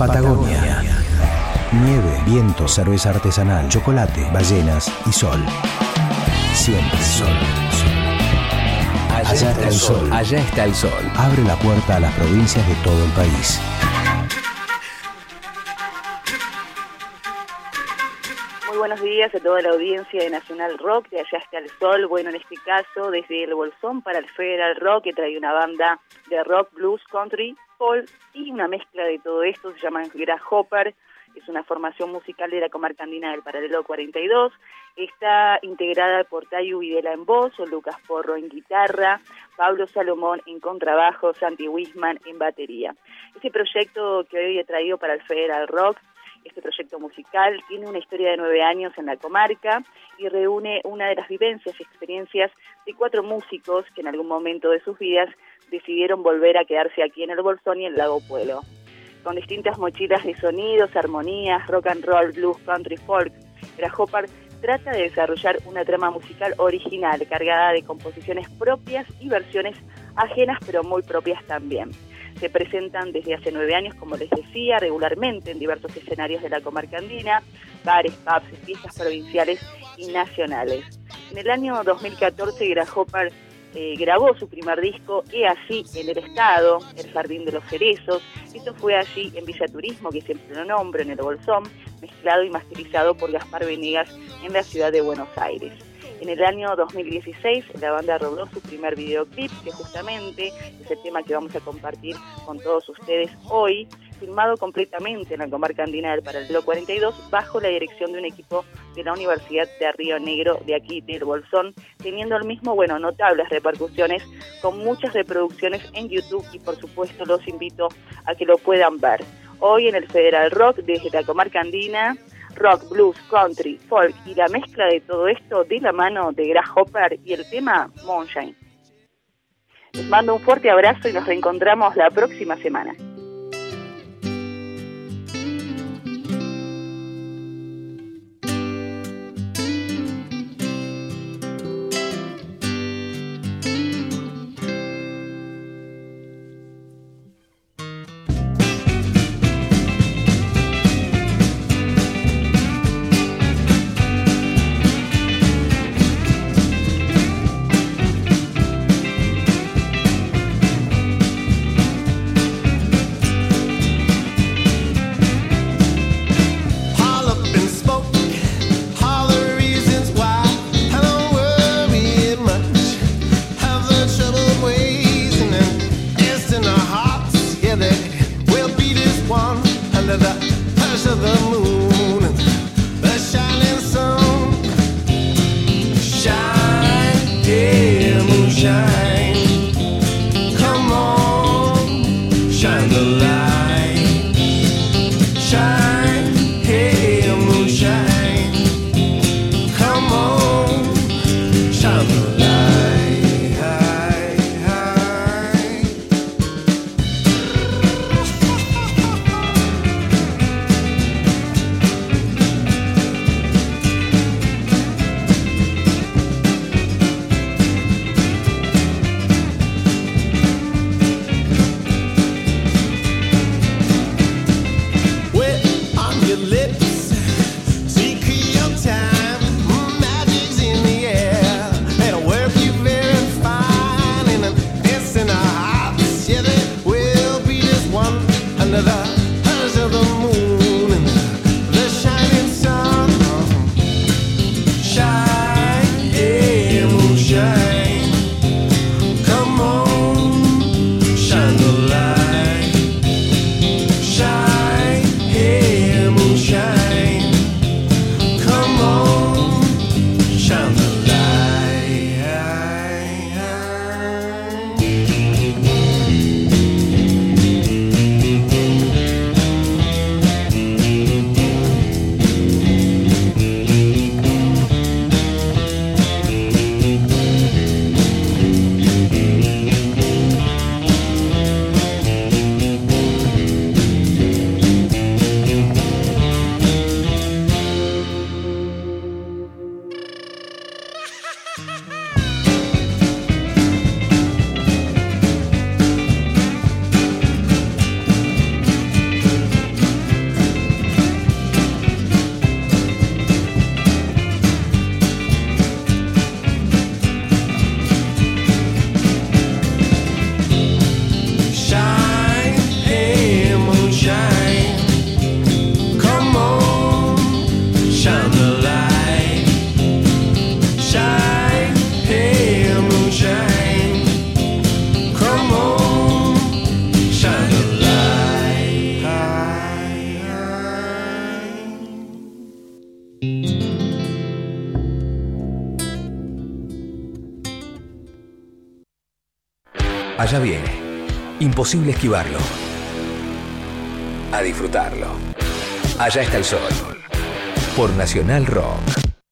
Patagonia. Nieve, viento, cerveza artesanal, chocolate, ballenas y sol. Siempre sol. Allá está el sol. Allá está el sol. Abre la puerta a las provincias de todo el país. Muy buenos días a toda la audiencia de Nacional Rock, de Allá está el Sol. Bueno, en este caso, desde el Bolsón para el Federal Rock, que trae una banda de rock, blues, country, y una mezcla de todo esto, se llama Grasshopper es una formación musical de la comarca andina del Paralelo 42. Está integrada por Tayu Videla en voz, Lucas Porro en guitarra, Pablo Salomón en contrabajo, Santi Wisman en batería. Este proyecto que hoy he traído para el Federal Rock este proyecto musical tiene una historia de nueve años en la comarca y reúne una de las vivencias y experiencias de cuatro músicos que en algún momento de sus vidas decidieron volver a quedarse aquí en el Bolsón y el Lago Pueblo con distintas mochilas de sonidos, armonías, rock and roll, blues, country, folk. Grasshopper trata de desarrollar una trama musical original, cargada de composiciones propias y versiones ajenas, pero muy propias también. Se presentan desde hace nueve años, como les decía, regularmente en diversos escenarios de la comarca andina, bares, pubs, fiestas provinciales y nacionales. En el año 2014, Grasshopper eh, grabó su primer disco, Y así en el Estado, El Jardín de los Cerezos. Esto fue allí en Villa Turismo, que siempre lo nombro, en el Bolsón, mezclado y masterizado por Gaspar Venegas en la ciudad de Buenos Aires. En el año 2016 la banda rodó su primer videoclip, que justamente es el tema que vamos a compartir con todos ustedes hoy, filmado completamente en la comarca andina del Paralelo 42, bajo la dirección de un equipo de la Universidad de Río Negro de aquí del Bolsón, teniendo el mismo, bueno, notables repercusiones, con muchas reproducciones en YouTube y por supuesto los invito a que lo puedan ver. Hoy en el Federal Rock, desde la comarca andina, rock, blues, country, folk y la mezcla de todo esto de la mano de Grasshopper y el tema Moonshine. Les mando un fuerte abrazo y nos reencontramos la próxima semana. Allá viene. Imposible esquivarlo. A disfrutarlo. Allá está el sol. Por Nacional Rock.